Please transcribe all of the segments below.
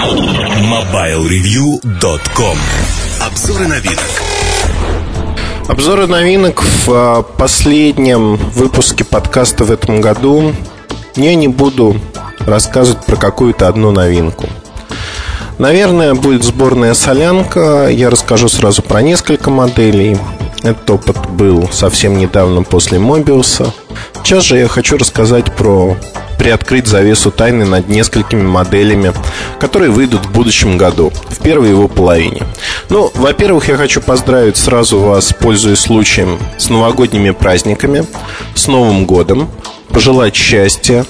MobileReview.com Обзоры новинок Обзоры новинок в а, последнем выпуске подкаста в этом году. Я не буду рассказывать про какую-то одну новинку. Наверное, будет сборная солянка. Я расскажу сразу про несколько моделей. Этот опыт был совсем недавно после Мобиуса. Сейчас же я хочу рассказать про приоткрыть завесу тайны над несколькими моделями, которые выйдут в будущем году, в первой его половине. Ну, во-первых, я хочу поздравить сразу вас, пользуясь случаем, с новогодними праздниками, с Новым годом, пожелать счастья,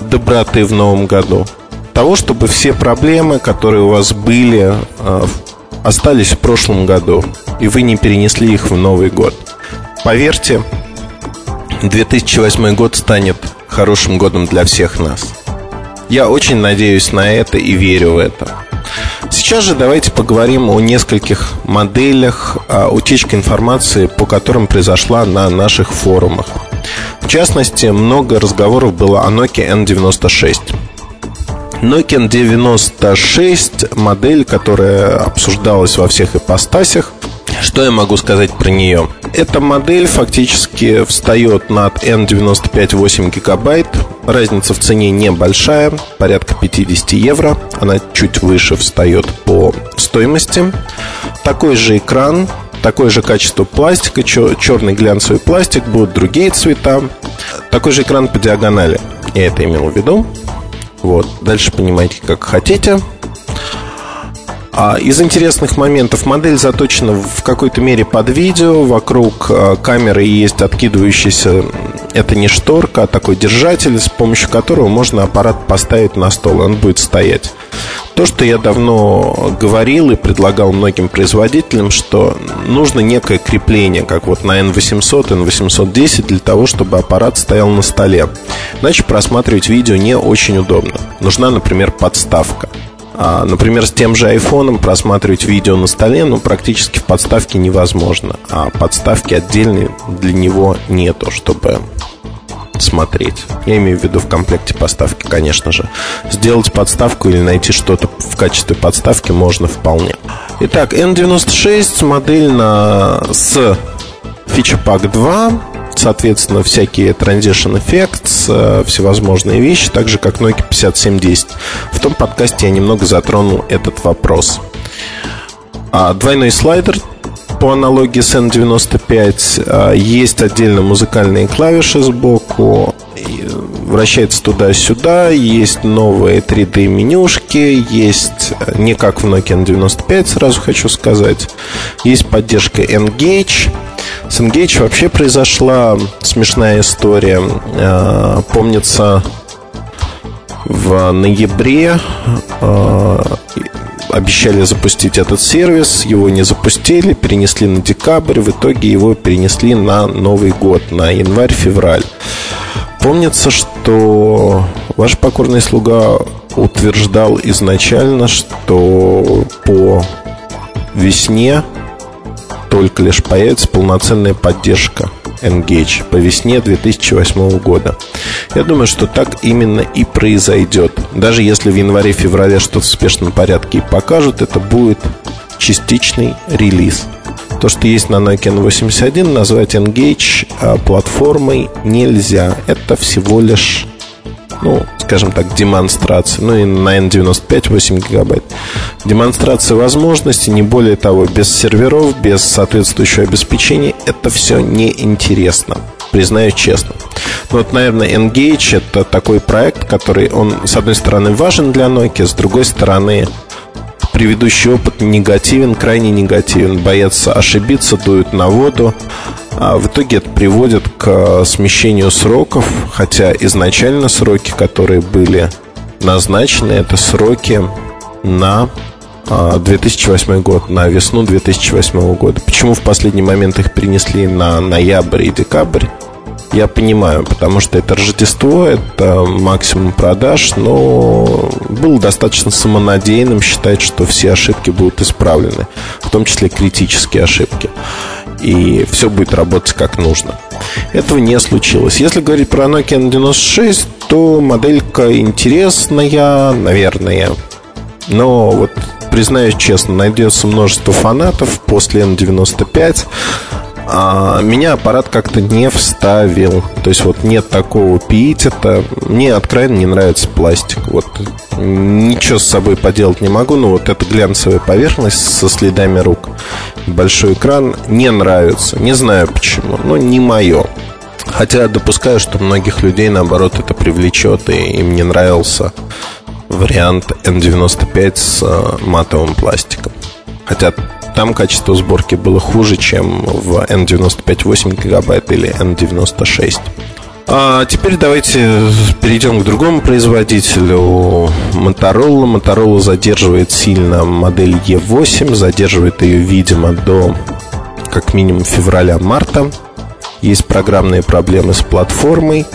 доброты в Новом году, того, чтобы все проблемы, которые у вас были, э, остались в прошлом году, и вы не перенесли их в Новый год. Поверьте, 2008 год станет хорошим годом для всех нас. Я очень надеюсь на это и верю в это. Сейчас же давайте поговорим о нескольких моделях утечки информации, по которым произошла на наших форумах. В частности, много разговоров было о Nokia N96. Nokia N96 модель, которая обсуждалась во всех ипостасях. Что я могу сказать про нее? Эта модель фактически встает над N95 8 гигабайт. Разница в цене небольшая, порядка 50 евро. Она чуть выше встает по стоимости. Такой же экран, такое же качество пластика, черный глянцевый пластик, будут другие цвета. Такой же экран по диагонали. Я это имел в виду. Вот. Дальше понимаете, как хотите. А из интересных моментов модель заточена в какой-то мере под видео. Вокруг а, камеры есть откидывающийся, это не шторка, а такой держатель, с помощью которого можно аппарат поставить на стол, он будет стоять. То, что я давно говорил и предлагал многим производителям, что нужно некое крепление, как вот на N800, N810, для того, чтобы аппарат стоял на столе. Иначе просматривать видео не очень удобно. Нужна, например, подставка. А, например, с тем же айфоном просматривать видео на столе, ну, практически в подставке невозможно. А подставки отдельной для него нету, чтобы смотреть. Я имею в виду в комплекте подставки, конечно же. Сделать подставку или найти что-то в качестве подставки можно вполне. Итак, N96 модель на, с Feature 2 соответственно, всякие Transition Effects, э, всевозможные вещи, так же, как Nokia 5710. В том подкасте я немного затронул этот вопрос. А двойной слайдер по аналогии с N95 а, есть отдельно музыкальные клавиши сбоку, вращается туда-сюда, есть новые 3D-менюшки, есть, э, не как в Nokia N95, сразу хочу сказать, есть поддержка Engage, с Engage вообще произошла смешная история. А, помнится, в ноябре а, обещали запустить этот сервис, его не запустили, перенесли на декабрь, в итоге его перенесли на Новый год, на январь-февраль. Помнится, что ваш покорный слуга утверждал изначально, что по весне только лишь появится полноценная поддержка Engage по весне 2008 года. Я думаю, что так именно и произойдет. Даже если в январе-феврале что-то в спешном порядке и покажут, это будет частичный релиз. То, что есть на Nokia N81, назвать Engage а, платформой нельзя. Это всего лишь ну, скажем так, демонстрация. Ну и на N95 8 гигабайт. Демонстрация возможностей, не более того, без серверов, без соответствующего обеспечения, это все неинтересно. Признаюсь честно. Ну вот, наверное, Engage это такой проект, который, он, с одной стороны, важен для Nokia, с другой стороны, предыдущий опыт негативен, крайне негативен. Боятся ошибиться, дуют на воду. А в итоге это приводит к э, смещению сроков, хотя изначально сроки, которые были назначены, это сроки на 2008 а, год, на весну 2008 года. Почему в последний момент их перенесли на ноябрь и декабрь? Я понимаю, потому что это Рождество, это максимум продаж, но было достаточно самонадеянным считать, что все ошибки будут исправлены, в том числе критические ошибки и все будет работать как нужно. Этого не случилось. Если говорить про Nokia N96, то моделька интересная, наверное, Но вот признаюсь честно, найдется множество фанатов после N95. А меня аппарат как-то не вставил. То есть вот нет такого это Мне откровенно не нравится пластик. Вот ничего с собой поделать не могу, но вот эта глянцевая поверхность со следами рук, большой экран не нравится. Не знаю почему, но не мое. Хотя допускаю, что многих людей, наоборот, это привлечет, и им не нравился вариант N95 с э, матовым пластиком. Хотя там качество сборки было хуже, чем в N95 8 гигабайт или N96. А теперь давайте перейдем к другому производителю Motorola. Motorola задерживает сильно модель E8, задерживает ее, видимо, до как минимум февраля-марта. Есть программные проблемы с платформой,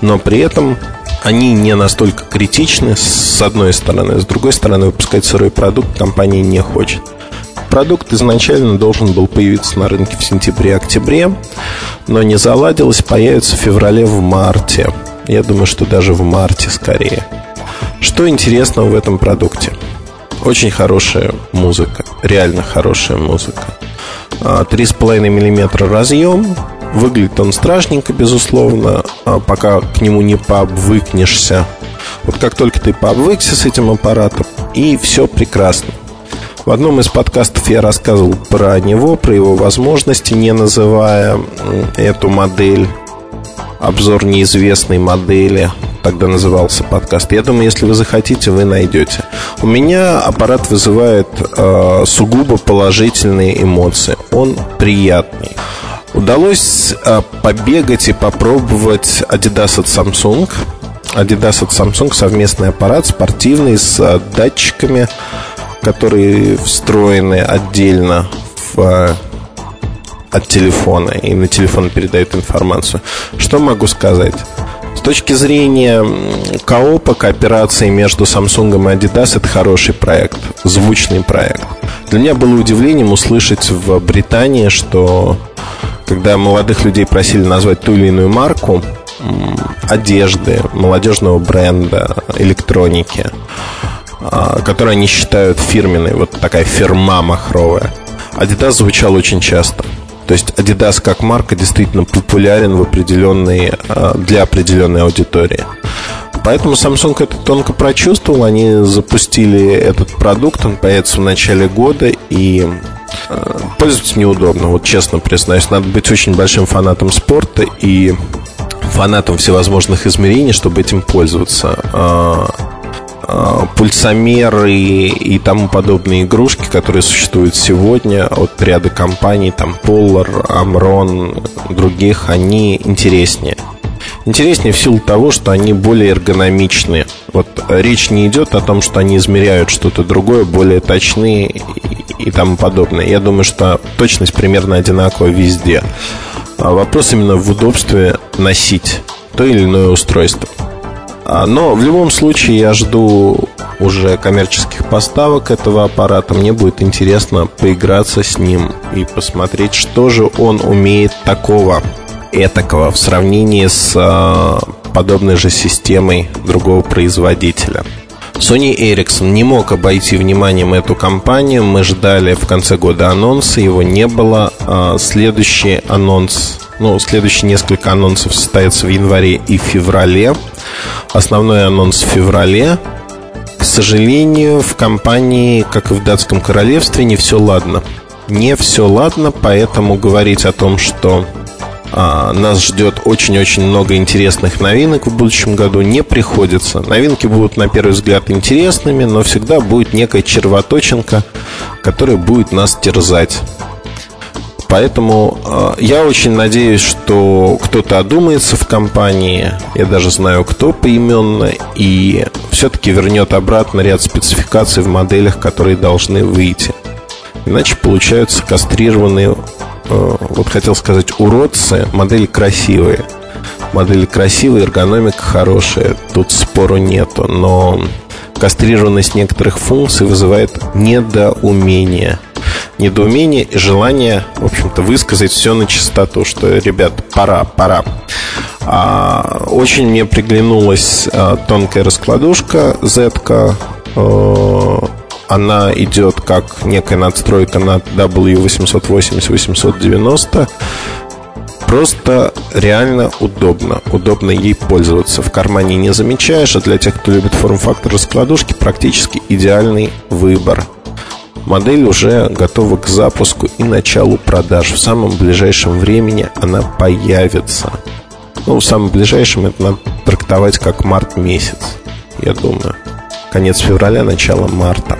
но при этом они не настолько критичны с одной стороны. С другой стороны, выпускать сырой продукт компания не хочет. Продукт изначально должен был появиться на рынке в сентябре-октябре, но не заладилось, появится в феврале, в марте. Я думаю, что даже в марте скорее. Что интересного в этом продукте? Очень хорошая музыка, реально хорошая музыка. 3,5 а, мм разъем, Выглядит он страшненько, безусловно, а пока к нему не пообвыкнешься. Вот как только ты пообвыкся с этим аппаратом, и все прекрасно. В одном из подкастов я рассказывал про него, про его возможности, не называя эту модель обзор неизвестной модели. Тогда назывался подкаст. Я думаю, если вы захотите, вы найдете. У меня аппарат вызывает э, сугубо положительные эмоции. Он приятный. Удалось э, побегать и попробовать Adidas от Samsung. Adidas от Samsung совместный аппарат спортивный с э, датчиками которые встроены отдельно в, э, от телефона и на телефон передают информацию. Что могу сказать? С точки зрения коопа, кооперации между Samsung и Adidas это хороший проект, звучный проект. Для меня было удивлением услышать в Британии, что когда молодых людей просили назвать ту или иную марку одежды, молодежного бренда, электроники, а, которую они считают фирменной, вот такая фирма махровая. Adidas звучал очень часто. То есть Adidas как марка действительно популярен в определенной, а, для определенной аудитории. Поэтому Samsung это тонко прочувствовал. Они запустили этот продукт, он появится в начале года и а, пользоваться неудобно. Вот честно признаюсь, надо быть очень большим фанатом спорта и фанатом всевозможных измерений, чтобы этим пользоваться. Э, пульсомеры и тому подобные игрушки, которые существуют сегодня от ряда компаний, там Polar, Amron, других, они интереснее. Интереснее в силу того, что они более эргономичные. Вот речь не идет о том, что они измеряют что-то другое, более точные и тому подобное. Я думаю, что точность примерно одинаковая везде. А вопрос именно в удобстве носить то или иное устройство. А, но в любом случае я жду уже коммерческих поставок этого аппарата. Мне будет интересно поиграться с ним и посмотреть, что же он умеет такого, этакого в сравнении с а, подобной же системой другого производителя. Sony Ericsson не мог обойти вниманием эту компанию. Мы ждали в конце года анонса, его не было. А, следующий анонс, ну, следующие несколько анонсов состоятся в январе и феврале. Основной анонс в феврале. К сожалению, в компании, как и в датском королевстве, не все ладно. Не все ладно, поэтому говорить о том, что а, нас ждет очень-очень много интересных новинок в будущем году, не приходится. Новинки будут, на первый взгляд, интересными, но всегда будет некая червоточинка, которая будет нас терзать. Поэтому э, я очень надеюсь, что кто-то одумается в компании, я даже знаю кто поименно, и все-таки вернет обратно ряд спецификаций в моделях, которые должны выйти. Иначе получаются кастрированные, э, вот хотел сказать, уродцы, модели красивые. Модели красивые, эргономика хорошая, тут спору нету, но кастрированность некоторых функций вызывает недоумение – недоумение и желание, в общем-то, высказать все на чистоту, что, ребят, пора, пора. А, очень мне приглянулась а, тонкая раскладушка Z, Э, она идет как некая надстройка на W880-890. Просто реально удобно. Удобно ей пользоваться. В кармане не замечаешь, а для тех, кто любит форм-фактор раскладушки, практически идеальный выбор. Модель уже готова к запуску и началу продаж. В самом ближайшем времени она появится. Ну, в самом ближайшем это надо трактовать как март месяц, я думаю. Конец февраля, начало марта.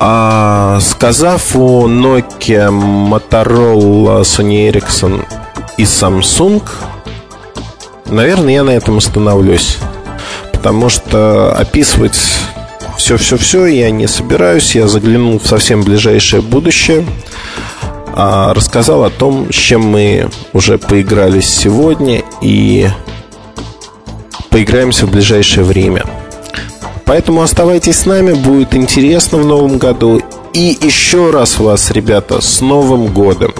А, сказав о Nokia, Motorola, Sony Ericsson и Samsung, наверное, я на этом остановлюсь. Потому что описывать все-все-все я не собираюсь. Я заглянул в совсем ближайшее будущее. А, рассказал о том, с чем мы уже поигрались сегодня и поиграемся в ближайшее время. Поэтому оставайтесь с нами, будет интересно в новом году. И еще раз вас, ребята, с Новым годом!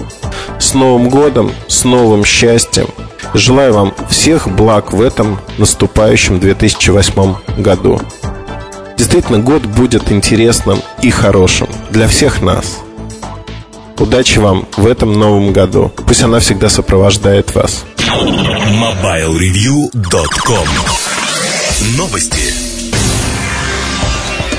С Новым годом, с новым счастьем! Желаю вам всех благ в этом наступающем 2008 году. Действительно, год будет интересным и хорошим для всех нас. Удачи вам в этом новом году. Пусть она всегда сопровождает вас. MobileReview.com Новости.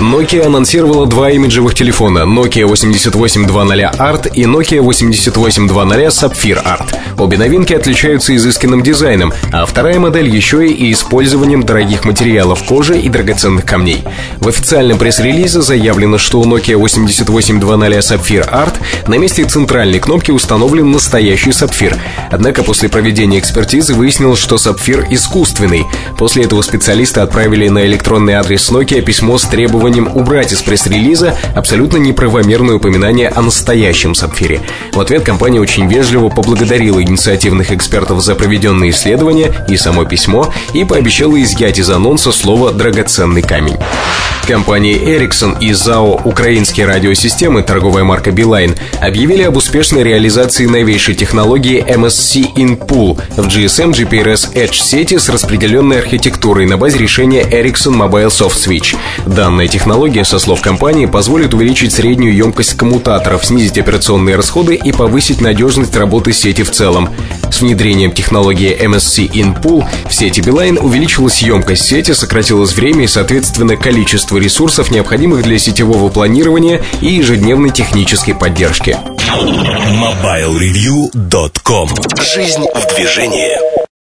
Nokia анонсировала два имиджевых телефона Nokia 8820 Art и Nokia 8820 Sapphire Art. Обе новинки отличаются изысканным дизайном, а вторая модель еще и использованием дорогих материалов кожи и драгоценных камней. В официальном пресс-релизе заявлено, что у Nokia 8820 Sapphire Art на месте центральной кнопки установлен настоящий сапфир. Однако после проведения экспертизы выяснилось, что сапфир искусственный. После этого специалисты отправили на электронный адрес Nokia письмо с требованием требованием убрать из пресс-релиза абсолютно неправомерное упоминание о настоящем сапфире. В ответ компания очень вежливо поблагодарила инициативных экспертов за проведенные исследования и само письмо и пообещала изъять из анонса слово «драгоценный камень». Компании Ericsson и ЗАО «Украинские радиосистемы» торговая марка Beeline объявили об успешной реализации новейшей технологии MSC InPool в GSM GPRS Edge сети с распределенной архитектурой на базе решения Ericsson Mobile Soft Switch. Данная технология, со слов компании, позволит увеличить среднюю емкость коммутаторов, снизить операционные расходы и повысить надежность работы сети в целом. С внедрением технологии MSC InPool в сети Beeline увеличилась емкость сети, сократилось время и, соответственно, количество ресурсов, необходимых для сетевого планирования и ежедневной технической поддержки. MobileReview.com Жизнь в движении